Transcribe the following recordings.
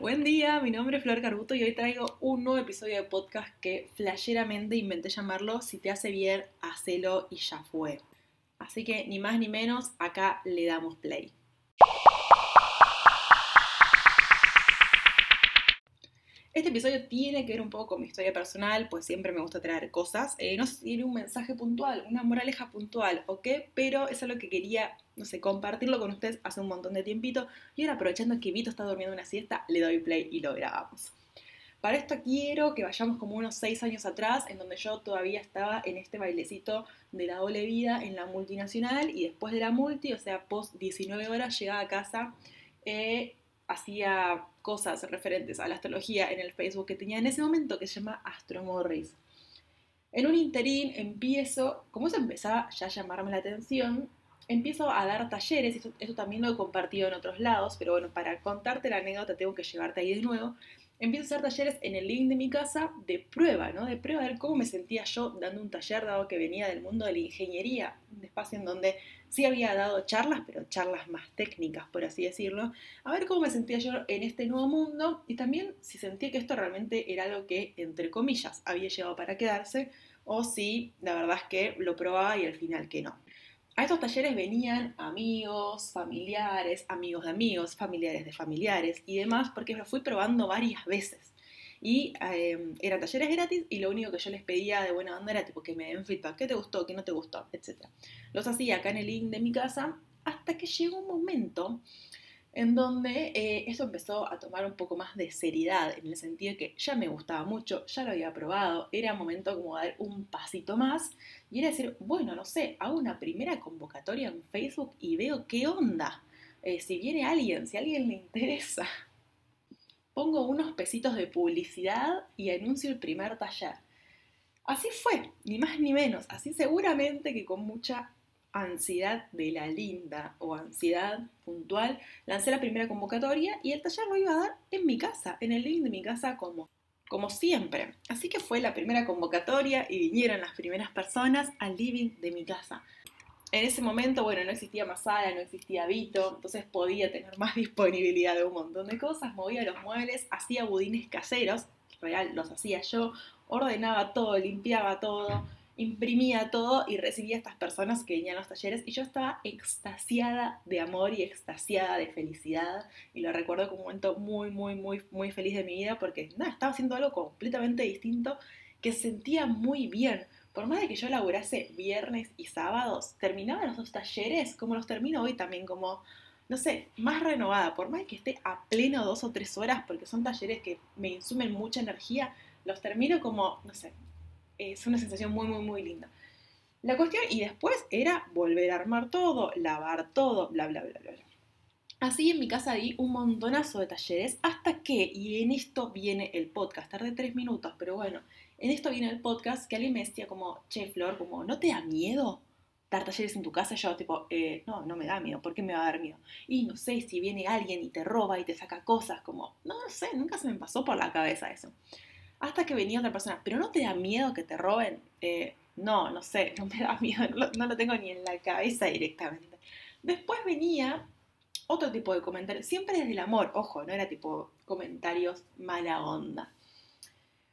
Buen día, mi nombre es Flor Carbuto y hoy traigo un nuevo episodio de podcast que flasheramente inventé llamarlo Si te hace bien, hacelo y ya fue. Así que ni más ni menos, acá le damos play. Este episodio tiene que ver un poco con mi historia personal, pues siempre me gusta traer cosas. Eh, no sé si tiene un mensaje puntual, una moraleja puntual o qué, pero eso es lo que quería, no sé, compartirlo con ustedes hace un montón de tiempito. Y ahora aprovechando que Vito está durmiendo una siesta, le doy play y lo grabamos. Para esto quiero que vayamos como unos 6 años atrás, en donde yo todavía estaba en este bailecito de la doble vida en la multinacional y después de la multi, o sea, post 19 horas, llegaba a casa. Eh, hacía cosas referentes a la astrología en el Facebook que tenía en ese momento que se llama Astro Morris. En un interín empiezo, como eso empezaba ya a llamarme la atención, empiezo a dar talleres, esto, esto también lo he compartido en otros lados, pero bueno, para contarte la anécdota tengo que llevarte ahí de nuevo empiezo a hacer talleres en el link de mi casa de prueba, ¿no? De prueba de ver cómo me sentía yo dando un taller, dado que venía del mundo de la ingeniería, un espacio en donde sí había dado charlas, pero charlas más técnicas, por así decirlo, a ver cómo me sentía yo en este nuevo mundo y también si sentía que esto realmente era algo que, entre comillas, había llegado para quedarse o si la verdad es que lo probaba y al final que no. A estos talleres venían amigos, familiares, amigos de amigos, familiares de familiares y demás, porque lo fui probando varias veces. Y em, eran talleres gratis y lo único que yo les pedía de buena onda era tipo que me den feedback, qué te gustó, qué no te gustó, etc. Los hacía acá en el link de mi casa hasta que llegó un momento en donde eh, eso empezó a tomar un poco más de seriedad, en el sentido de que ya me gustaba mucho, ya lo había probado, era momento como dar un pasito más y era decir, bueno, no sé, hago una primera convocatoria en Facebook y veo qué onda. Eh, si viene alguien, si a alguien le interesa, pongo unos pesitos de publicidad y anuncio el primer taller. Así fue, ni más ni menos, así seguramente que con mucha ansiedad de la linda o ansiedad puntual, lancé la primera convocatoria y el taller lo iba a dar en mi casa, en el link de mi casa como, como siempre. Así que fue la primera convocatoria y vinieron las primeras personas al living de mi casa. En ese momento, bueno, no existía Masala, no existía Vito, entonces podía tener más disponibilidad de un montón de cosas, movía los muebles, hacía budines caseros, real, los hacía yo, ordenaba todo, limpiaba todo, imprimía todo y recibía a estas personas que venían los talleres y yo estaba extasiada de amor y extasiada de felicidad y lo recuerdo como un momento muy, muy, muy, muy feliz de mi vida porque nada, estaba haciendo algo completamente distinto que sentía muy bien. Por más de que yo laburase viernes y sábados, terminaba los dos talleres como los termino hoy también, como, no sé, más renovada. Por más de que esté a pleno dos o tres horas, porque son talleres que me insumen mucha energía, los termino como, no sé, es una sensación muy, muy, muy linda. La cuestión, y después era volver a armar todo, lavar todo, bla, bla, bla, bla. Así en mi casa di un montonazo de talleres hasta que, y en esto viene el podcast, tardé tres minutos, pero bueno, en esto viene el podcast que alguien me decía como, che, Flor, como, ¿no te da miedo dar talleres en tu casa? yo tipo, eh, no, no me da miedo, ¿por qué me va a dar miedo? Y no sé, si viene alguien y te roba y te saca cosas, como, no, no sé, nunca se me pasó por la cabeza eso. Hasta que venía otra persona, pero ¿no te da miedo que te roben? Eh, no, no sé, no me da miedo, no, lo tengo ni en la cabeza directamente. Después venía otro tipo de comentarios, siempre desde el amor, ojo, no era tipo comentarios mala onda.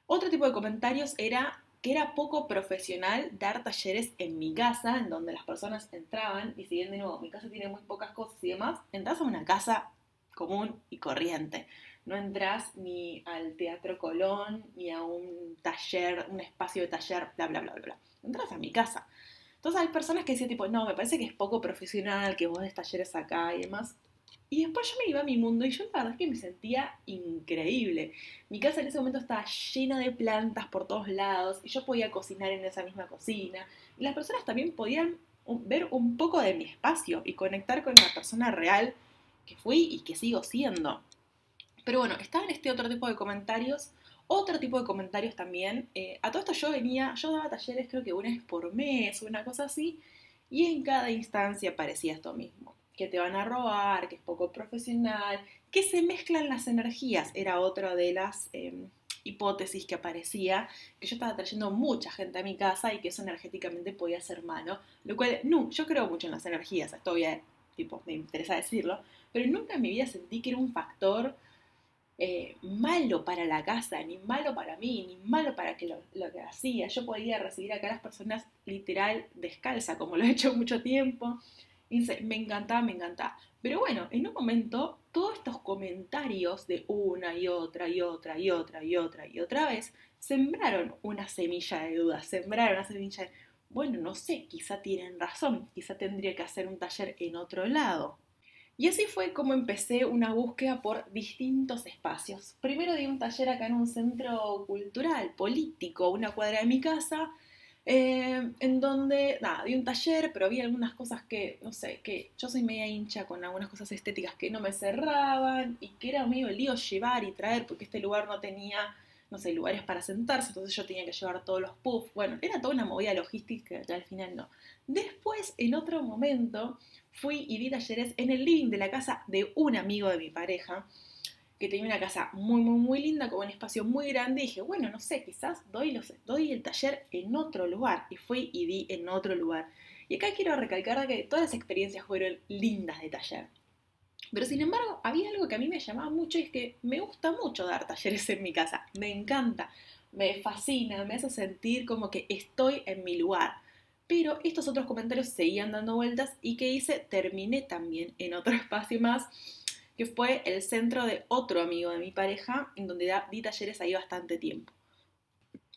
Otro tipo de comentarios era que era poco profesional dar talleres en mi casa, en donde las personas entraban, y si bien de nuevo mi casa tiene muy pocas cosas y demás, entras a una casa común y corriente no entras ni al Teatro Colón, ni a un taller, un espacio de taller, bla, bla, bla, bla, bla. Entras a mi casa. Entonces hay personas que decían tipo, no, me parece que es poco profesional, que vos des talleres acá y demás. Y después yo me iba a mi mundo y yo la verdad es que me sentía increíble. Mi casa en ese momento estaba llena de plantas por todos lados y yo podía cocinar en esa misma cocina. Y las personas también podían ver un poco de mi espacio y conectar con la persona real que fui y que sigo siendo. Pero bueno, estaban este otro tipo de comentarios. Otro tipo de comentarios también. Eh, a todo esto yo venía, yo daba talleres creo que una vez por mes, una cosa así. Y en cada instancia parecía esto mismo. Que te van a robar, que es poco profesional, que se mezclan las energías. Era otra de las em, hipótesis que aparecía, que yo estaba trayendo mucha gente a mi casa y que eso energéticamente podía ser malo. Lo cual, no, yo creo mucho en las energías, esto tipo, me interesa decirlo, pero nunca en mi vida sentí que era un factor eh, malo para la casa, ni malo para mí, ni malo para que lo, que hacía. Yo podía recibir acá a las personas literal descalza, como lo he hecho mucho tiempo. Y me encantaba, me encantaba. Pero bueno, en un momento, todos estos comentarios de una y otra y otra y otra y otra y otra vez sembraron una semilla de duda, sembraron una semilla de, bueno, no sé, quizá tienen razón, quizá tendría que hacer un taller en otro lado. Y así fue como empecé una búsqueda por distintos espacios. Primero di un taller acá en un centro cultural, político, una cuadra de mi casa, eh, en donde, nada, di un taller, pero vi algunas cosas que, no sé, que yo soy media hincha con algunas cosas estéticas que no me cerraban y que era medio lío llevar y traer porque este lugar no tenía, no lugares para sentarse, entonces yo tenía que llevar todos los puffs. Bueno, era toda una movida logística que al final no. Después, en otro momento, fui y di talleres en el living de la casa de un amigo de mi pareja, que tenía una casa muy, muy, muy linda, con un espacio muy grande, y dije, bueno, no sé, quizás doy, los, doy el taller en otro lugar, y fui y di en otro lugar. Y acá quiero recalcar que todas las experiencias fueron lindas de taller. Pero sin embargo, había algo que a mí me llamaba mucho y es que me gusta mucho dar talleres en mi casa. Me encanta, me fascina, me hace sentir como que estoy en mi lugar. Pero estos otros comentarios seguían dando vueltas y que hice, terminé también en otro espacio más, que fue el centro de otro amigo de mi pareja, en donde di talleres ahí bastante tiempo.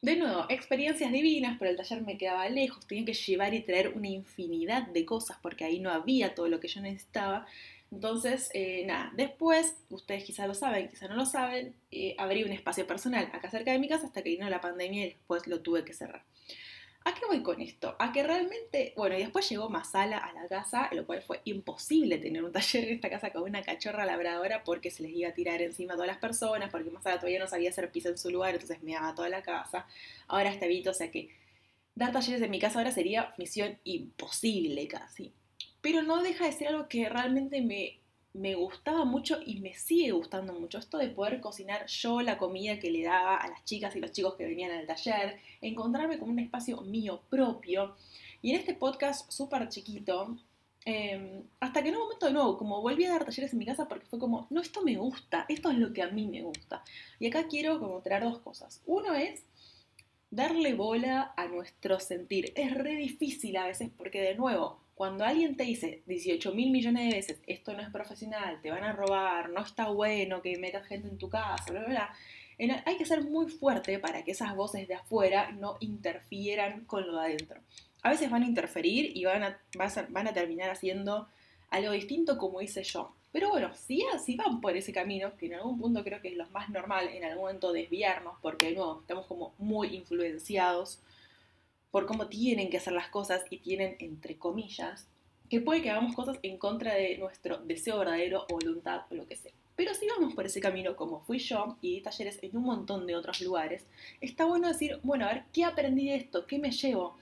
De nuevo, experiencias divinas, pero el taller me quedaba lejos, tenía que llevar y traer una infinidad de cosas porque ahí no había todo lo que yo necesitaba. Entonces, eh, nada, después, ustedes quizás lo saben, quizás no lo saben, eh, abrí un espacio personal acá cerca de mi casa hasta que vino la pandemia y después lo tuve que cerrar. ¿A qué voy con esto? A que realmente, bueno, y después llegó Masala a la casa, lo cual fue imposible tener un taller en esta casa con una cachorra labradora porque se les iba a tirar encima a todas las personas, porque Masala todavía no sabía hacer piso en su lugar, entonces me daba toda la casa. Ahora está Vito, o sea que dar talleres en mi casa ahora sería misión imposible casi. Pero no deja de ser algo que realmente me me gustaba mucho y me sigue gustando mucho esto de poder cocinar yo la comida que le daba a las chicas y los chicos que venían al taller, encontrarme con un espacio mío propio. Y en este podcast súper chiquito, em, hasta que en un momento de nuevo, como volví a dar talleres en mi casa porque fue como, no, esto me gusta, esto es lo que a mí me gusta. Y acá quiero como traer dos cosas. Uno es darle bola a nuestro sentir. Es re difícil a veces porque de nuevo, cuando alguien te dice 18 mil millones de veces, esto no es profesional, te van a robar, no está bueno que metas gente en tu casa, bla, bla, bla, hay que ser muy fuerte para que esas voces de afuera no interfieran con lo de adentro. A veces van a interferir y van a, van a terminar haciendo algo distinto como hice yo. Pero bueno, si, si van por ese camino, que en algún punto creo que es lo más normal, en algún momento desviarnos, porque de nuevo estamos como muy influenciados por cómo tienen que hacer las cosas y tienen, entre comillas, que puede que hagamos cosas en contra de nuestro deseo verdadero o voluntad o lo que sea. Pero si vamos por ese camino, como fui yo y di talleres en un montón de otros lugares, está bueno decir, bueno, a ver, ¿qué aprendí de esto? ¿Qué me llevo?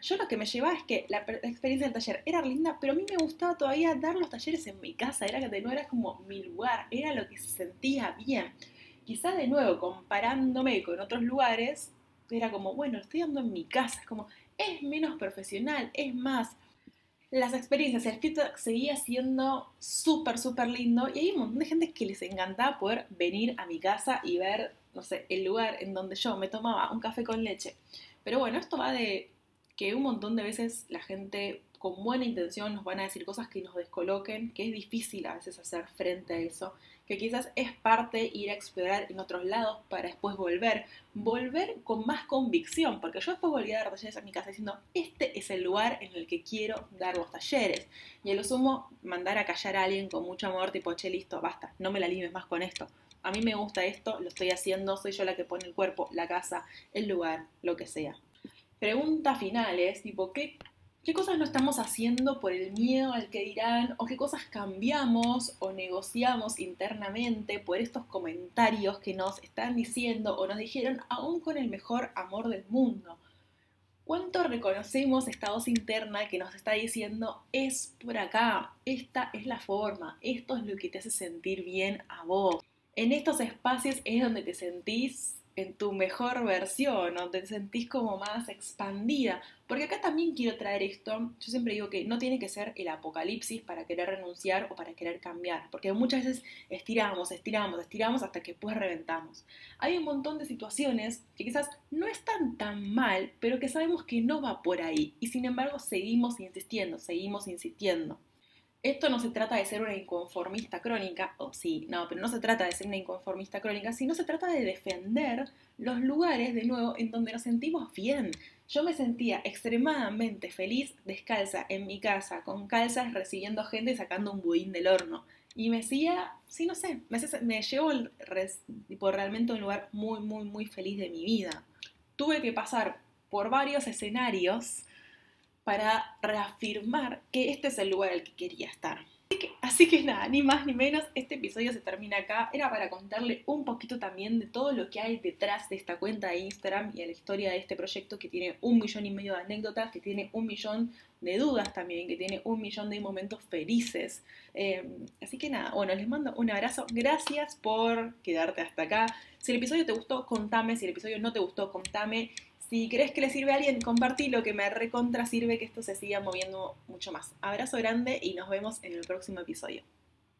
Yo lo que me llevaba es que la experiencia del taller era linda, pero a mí me gustaba todavía dar los talleres en mi casa, era que de nuevo era como mi lugar, era lo que se sentía bien. Quizás de nuevo, comparándome con otros lugares, era como, bueno, estoy dando en mi casa, es como, es menos profesional, es más. Las experiencias, el feedback seguía siendo súper, súper lindo y hay un montón de gente que les encantaba poder venir a mi casa y ver, no sé, el lugar en donde yo me tomaba un café con leche. Pero bueno, esto va de que un montón de veces la gente con buena intención nos van a decir cosas que nos descoloquen, que es difícil a veces hacer frente a eso que quizás es parte ir a explorar en otros lados para después volver, volver con más convicción, porque yo después volví a dar talleres a mi casa diciendo, este es el lugar en el que quiero dar los talleres, y a lo sumo mandar a callar a alguien con mucho amor, tipo, che, listo, basta, no me la limes más con esto, a mí me gusta esto, lo estoy haciendo, soy yo la que pone el cuerpo, la casa, el lugar, lo que sea. Pregunta final es, tipo, ¿qué qué cosas no estamos haciendo por el miedo al que dirán o qué cosas cambiamos o negociamos internamente por estos comentarios que nos están diciendo o nos dijeron aún con el mejor amor del mundo. ¿Cuánto reconocemos esta voz interna que nos está diciendo es por acá, esta es la forma, esto es lo que te hace sentir bien a vos? En estos espacios es donde te sentís en tu mejor versión o te sentís como más expandida. Porque acá también quiero traer esto, yo siempre digo que no tiene que ser el apocalipsis para querer renunciar o para querer cambiar, porque muchas veces estiramos, estiramos, estiramos hasta que después reventamos. Hay un montón de situaciones que quizás no están tan mal, pero que sabemos que no va por ahí y sin embargo seguimos insistiendo, seguimos insistiendo. Esto no se trata de ser una inconformista crónica, o sí, no, pero no se trata de ser una inconformista crónica, sino se trata de defender los lugares, de nuevo, en donde nos sentimos bien. Yo me sentía extremadamente feliz descalza en mi casa, con calzas, recibiendo gente y sacando un budín del horno. Y me hacía, sí, no sé, me, me llevó tipo, realmente a un lugar muy, muy, muy feliz de mi vida. Tuve que pasar por varios escenarios para reafirmar que este es el lugar al que quería estar. Así que, nada, ni más ni menos, este episodio se termina acá. Era para contarle un poquito también de todo lo que hay detrás de esta cuenta de Instagram y de la historia de este proyecto que tiene un millón y medio de anécdotas, que tiene un millón de dudas también, que tiene un millón de momentos felices. Eh, así que nada, bueno, les mando un abrazo. Gracias por quedarte hasta acá. Si el episodio te gustó, contame. Si el episodio no te gustó, contame. Si crees que le sirve a alguien, compartí lo que me recontra sirve que esto se siga moviendo mucho más. Abrazo grande y nos vemos en el próximo episodio.